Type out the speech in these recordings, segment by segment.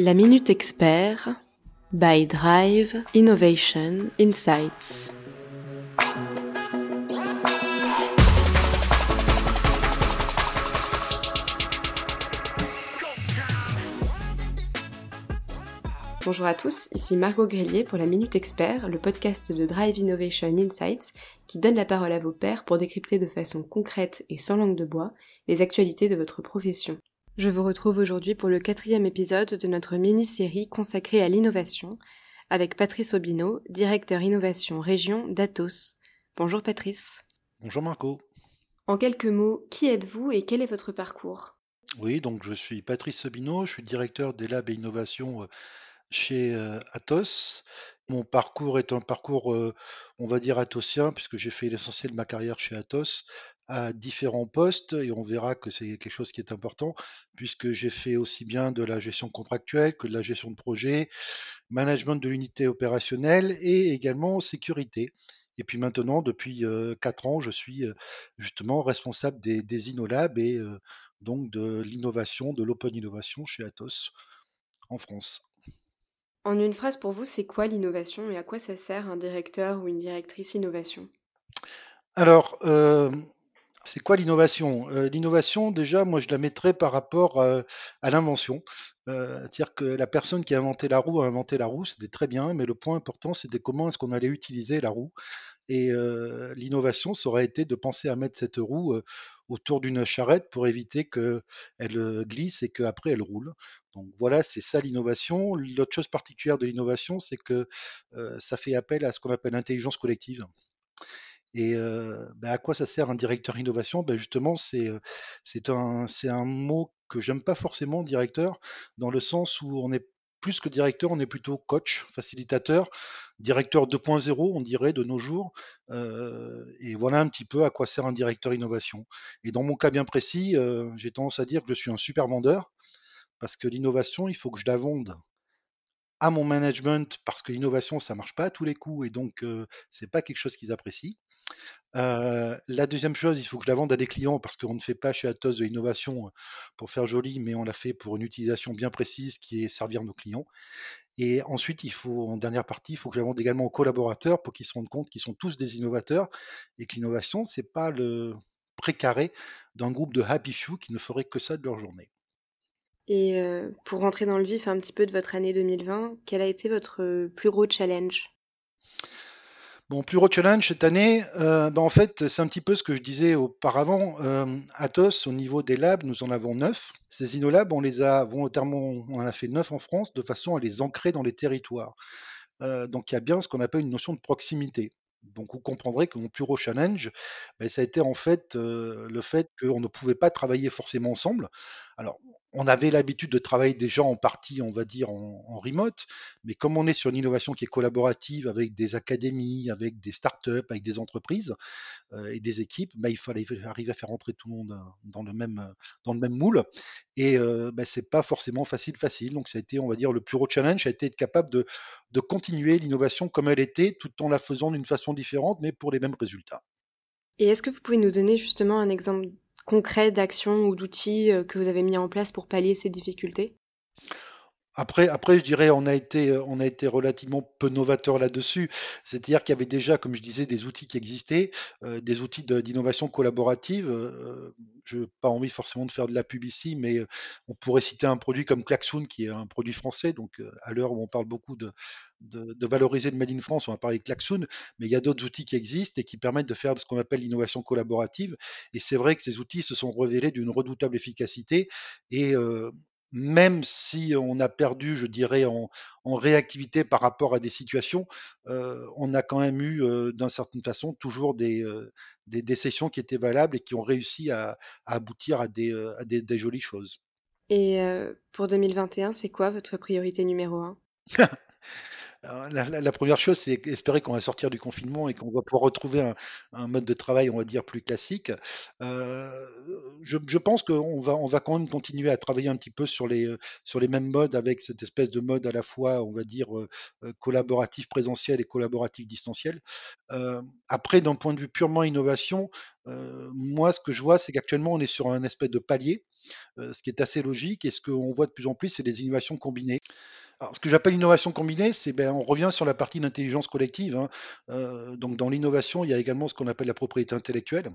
La Minute Expert by Drive Innovation Insights. Bonjour à tous, ici Margot Grélier pour la Minute Expert, le podcast de Drive Innovation Insights qui donne la parole à vos pairs pour décrypter de façon concrète et sans langue de bois les actualités de votre profession. Je vous retrouve aujourd'hui pour le quatrième épisode de notre mini-série consacrée à l'innovation avec Patrice Obino, directeur innovation région d'Atos. Bonjour Patrice. Bonjour Marco. En quelques mots, qui êtes-vous et quel est votre parcours? Oui, donc je suis Patrice Obino, je suis directeur des labs et innovation euh, chez euh, Atos. Mon parcours est un parcours, euh, on va dire, atosien, puisque j'ai fait l'essentiel de ma carrière chez Atos à différents postes, et on verra que c'est quelque chose qui est important, puisque j'ai fait aussi bien de la gestion contractuelle que de la gestion de projet, management de l'unité opérationnelle et également sécurité. Et puis maintenant, depuis euh, quatre ans, je suis euh, justement responsable des, des InnoLab et euh, donc de l'innovation, de l'open innovation chez Atos en France. En une phrase pour vous, c'est quoi l'innovation et à quoi ça sert un directeur ou une directrice innovation? Alors, euh, c'est quoi l'innovation? Euh, L'innovation, déjà, moi, je la mettrais par rapport euh, à l'invention. Euh, C'est-à-dire que la personne qui a inventé la roue a inventé la roue, c'était très bien, mais le point important, c'était comment est-ce qu'on allait utiliser la roue. Et l'innovation, ça aurait été de penser à mettre cette roue autour d'une charrette pour éviter qu'elle glisse et qu'après elle roule. Donc voilà, c'est ça l'innovation. L'autre chose particulière de l'innovation, c'est que ça fait appel à ce qu'on appelle l'intelligence collective. Et euh, ben, à quoi ça sert un directeur innovation? Ben Justement, c'est euh, c'est un, mot que j'aime pas forcément, directeur, dans le sens où on est plus que directeur, on est plutôt coach, facilitateur, directeur 2.0, on dirait, de nos jours. Euh, et voilà un petit peu à quoi sert un directeur innovation. Et dans mon cas bien précis, j'ai tendance à dire que je suis un super vendeur, parce que l'innovation, il faut que je la vende à mon management, parce que l'innovation, ça marche pas à tous les coups, et donc euh, c'est pas quelque chose qu'ils apprécient. Euh, la deuxième chose, il faut que je la vende à des clients parce qu'on ne fait pas chez Atos de l'innovation euh, pour faire joli, mais on l'a fait pour une utilisation bien précise qui est servir nos clients. Et ensuite, il faut, en dernière partie, il faut que je la vende également aux collaborateurs pour qu'ils se rendent compte qu'ils sont tous des innovateurs et que l'innovation, c'est pas le précaré d'un groupe de happy few qui ne ferait que ça de leur journée. Et euh, pour rentrer dans le vif un petit peu de votre année 2020, quel a été votre plus gros challenge? Mon plus challenge cette année, ben en fait, c'est un petit peu ce que je disais auparavant. Euh, Atos, au niveau des labs, nous en avons neuf. Ces InnoLabs, on les a volontairement, on en a fait neuf en France de façon à les ancrer dans les territoires. Euh, donc il y a bien ce qu'on appelle une notion de proximité. Donc vous comprendrez que mon plus gros challenge, ben, ça a été en fait euh, le fait qu'on ne pouvait pas travailler forcément ensemble. Alors, on avait l'habitude de travailler déjà en partie, on va dire, en, remote, mais comme on est sur une innovation qui est collaborative avec des académies, avec des startups, avec des entreprises euh, et des équipes, ben, il fallait arriver à faire entrer tout le monde euh, dans le même, moule. Et euh, c'est pas forcément facile, facile. Donc ça a été, on va dire, le plus gros challenge, ça a été être capable de continuer l'innovation comme elle était, tout en la faisant d'une façon différente, mais pour les mêmes résultats. Et est-ce que vous pouvez nous donner justement un exemple concret d'actions ou d'outils euh, que vous avez mis en place pour pallier ces difficultés? Après, après, je dirais, on a été, euh, on a été relativement peu novateur là-dessus. C'est-à-dire qu'il y avait déjà, comme je disais, des outils qui existaient, euh, des outils d'innovation collaborative. Euh, je n'ai pas envie forcément de faire de la pub ici, mais on pourrait citer un produit comme Klaxoon, qui est un produit français. Donc, à l'heure où on parle beaucoup de, valoriser le Made in France, on va parler de Klaxoon, mais il y a d'autres outils qui existent et qui permettent de faire ce qu'on appelle l'innovation collaborative. Et c'est vrai que ces outils se sont révélés d'une redoutable efficacité. Et même si on a perdu, je dirais, en, en réactivité par rapport à des situations, euh, on a quand même eu, euh, d'une certaine façon, toujours des, euh, des, des sessions qui étaient valables et qui ont réussi à, à aboutir à des, à des, des jolies choses. Et pour 2021, c'est quoi votre priorité numéro un? Alors, la, première chose, c'est espérer qu'on va sortir du confinement et qu'on va pouvoir retrouver un, mode de travail, on va dire, plus classique. Euh, je, pense qu'on va, on va quand même continuer à travailler un petit peu sur les, sur les mêmes modes avec cette espèce de mode à la fois, on va dire, euh, euh, collaboratif présentiel et collaboratif distanciel. Après, d'un point de vue purement innovation, moi, ce que je vois, c'est qu'actuellement, on est sur un espèce de palier, ce qui est assez logique. Et ce qu'on voit de plus en plus, c'est des innovations combinées. Alors, ce que j'appelle l'innovation combinée, c'est ben, on revient sur la partie d'intelligence collective. hein. Euh, donc, dans l'innovation, il y a également ce qu'on appelle la propriété intellectuelle.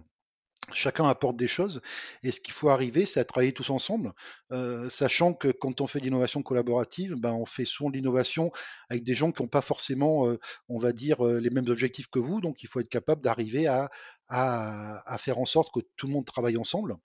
Chacun apporte des choses et ce qu'il faut arriver, c'est à travailler tous ensemble, euh, sachant que quand on fait de l'innovation collaborative, ben, on fait souvent de l'innovation avec des gens qui n'ont pas forcément, euh, on va dire, les mêmes objectifs que vous. Donc, il faut être capable d'arriver à, à- faire en sorte que tout le monde travaille ensemble.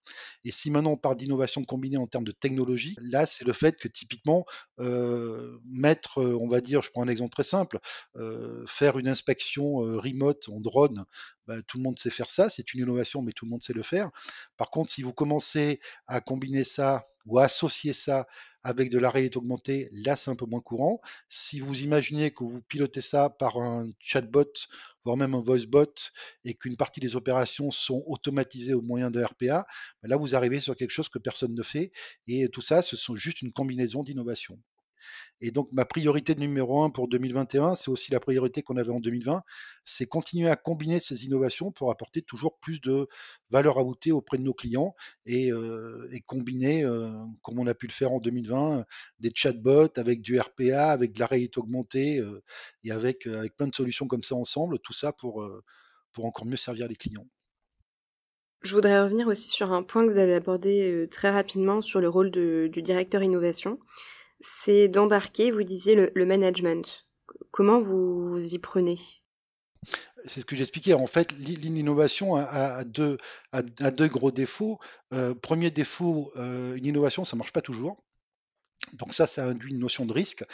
Et si maintenant on parle d'innovation combinée en termes de technologie, là, c'est le fait que typiquement, euh, mettre, euh, on va dire, je prends un exemple très simple, euh, faire une inspection remote en drone bah, tout le monde sait faire ça, c'est une innovation, mais tout le monde sait le faire. Par contre, si vous commencez à combiner ça ou à associer ça avec de la réalité augmentée, là, c'est un peu moins courant. Si vous imaginez que vous pilotez ça par un chatbot, voire même un voicebot, et qu'une partie des opérations sont automatisées au moyen de RPA, bah, là, vous arrivez sur quelque chose que personne ne fait. Et tout ça, ce sont juste une combinaison d'innovations. Et donc, ma priorité numéro un pour 2021, c'est aussi la priorité qu'on avait en 2020, c'est continuer à combiner ces innovations pour apporter toujours plus de valeur ajoutée auprès de nos clients et, euh, combiner, euh, comme on a pu le faire en 2020, des chatbots avec du RPA, avec de la réalité augmentée euh, et avec, avec plein de solutions comme ça ensemble, tout ça pour, pour encore mieux servir les clients. Je voudrais revenir aussi sur un point que vous avez abordé très rapidement sur le rôle du directeur innovation. C'est d'embarquer, vous disiez, le, management. Comment vous y prenez? C'est ce que j'expliquais. En fait, l'i- l'innovation a, deux, gros défauts. Euh, premier défaut, euh, une innovation, ça marche pas toujours. Donc ça, ça induit une notion de risque.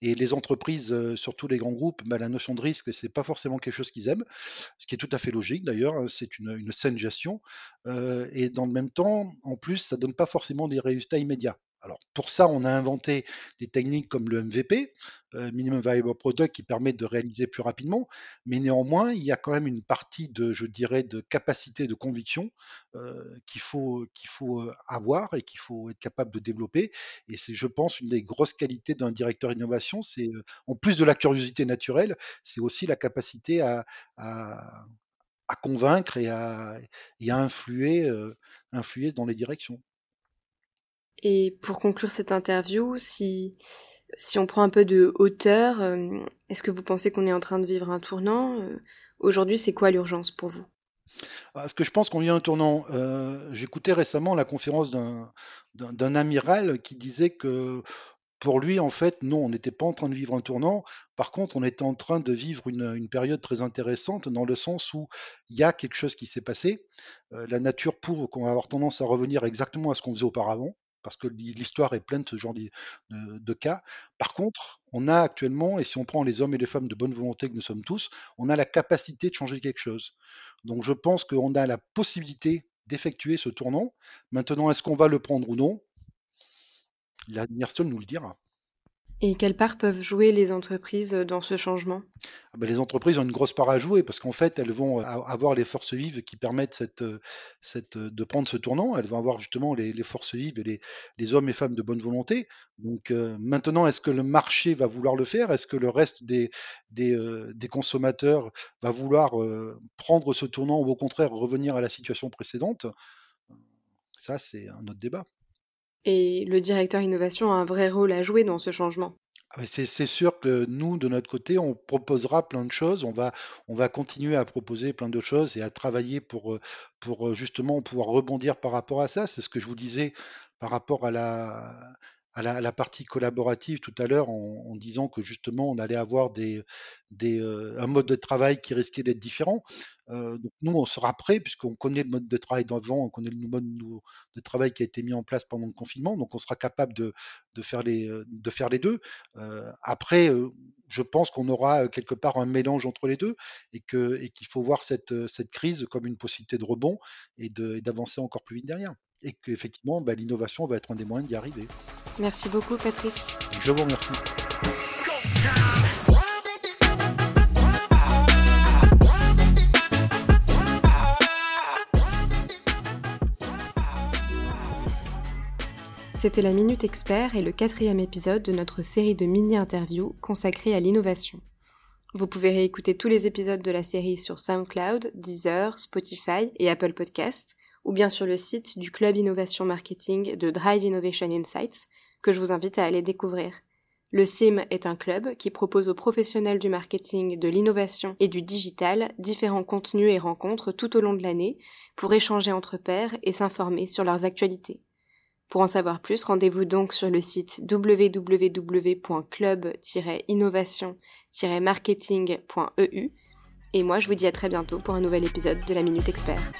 Et les entreprises, euh, surtout les grands groupes, bah, la notion de risque, c'est pas forcément quelque chose qu'ils aiment, ce qui est tout à fait logique d'ailleurs. hein, C'est une, saine gestion. Et dans le même temps, en plus, ça donne pas forcément des résultats immédiats. Alors pour ça, on a inventé des techniques comme le MVP, euh, Minimum Viable Product, qui permet de réaliser plus rapidement. Mais néanmoins, il y a quand même une partie de, je dirais, de capacité de conviction euh, qu'il faut, faut euh, avoir et qu'il faut être capable de développer. Et c'est, je pense, une des grosses qualités d'un directeur innovation, c'est en plus de la curiosité naturelle, c'est aussi la capacité à, à- convaincre et à, influer, influer dans les directions. Et pour conclure cette interview, si, si on prend un peu de hauteur, euh, est-ce que vous pensez qu'on est en train de vivre un tournant? Euh, Aujourd'hui, c'est quoi l'urgence pour vous? Parce que je pense qu'on vit un tournant. Euh, J'écoutais récemment la conférence d'un amiral qui disait que pour lui, en fait, non, on n'était pas en train de vivre un tournant. Par contre, on était en train de vivre une, une période très intéressante dans le sens où il y a quelque chose qui s'est passé. La nature prouve qu'on va avoir tendance à revenir exactement à ce qu'on faisait auparavant, parce que l'histoire est pleine de ce genre de, cas. Par contre, on a actuellement, et si on prend les hommes et les femmes de bonne volonté que nous sommes tous, on a la capacité de changer quelque chose. Donc je pense qu'on a la possibilité d'effectuer ce tournant. Maintenant, est-ce qu'on va le prendre ou non? L'avenir seul nous le dira. Et quelle part peuvent jouer les entreprises dans ce changement? Ah ben, les entreprises ont une grosse part à jouer parce qu'en fait, elles vont avoir les forces vives qui permettent euh, euh, de prendre ce tournant. Elles vont avoir justement les, forces vives et les, hommes et femmes de bonne volonté. Donc euh, maintenant, est-ce que le marché va vouloir le faire? Est-ce que le reste des, consommateurs va vouloir prendre ce tournant ou au contraire revenir à la situation précédente? Ça, c'est un autre débat. Et le directeur innovation a un vrai rôle à jouer dans ce changement. Ah c'est sûr que nous, de notre côté, on proposera plein de choses. On va, on va continuer à proposer plein de choses et à travailler pour, euh, pour euh, justement pouvoir rebondir par rapport à ça. C'est ce que je vous disais par rapport à la, à la, partie collaborative tout à l'heure en, disant que justement on allait avoir des, euh, un mode de travail qui risquait d'être différent. Euh, donc nous, on sera prêts puisqu'on connaît le mode de travail d'avant, on connaît le mode de travail qui a été mis en place pendant le confinement. Donc on sera capable de, de faire les, euh, de faire les deux. Après, je pense qu'on aura quelque part un mélange entre les deux et que, et qu'il faut voir cette, cette crise comme une possibilité de rebond et d'avancer encore plus vite derrière et qu'effectivement, bah, l'innovation va être un des moyens d'y arriver. Merci beaucoup, Patrice. Je vous remercie. C'était la Minute Expert et le quatrième épisode de notre série de mini-interviews consacrée à l'innovation. Vous pouvez réécouter tous les épisodes de la série sur SoundCloud, Deezer, Spotify et Apple Podcasts ou bien sur le site du Club Innovation Marketing de Drive Innovation Insights, que je vous invite à aller découvrir. Le CIM est un club qui propose aux professionnels du marketing, de l'innovation et du digital différents contenus et rencontres tout au long de l'année pour échanger entre pairs et s'informer sur leurs actualités. Pour en savoir plus, rendez-vous donc sur le site www.club-innovation-marketing.eu et moi je vous dis à très bientôt pour un nouvel épisode de la Minute Expert.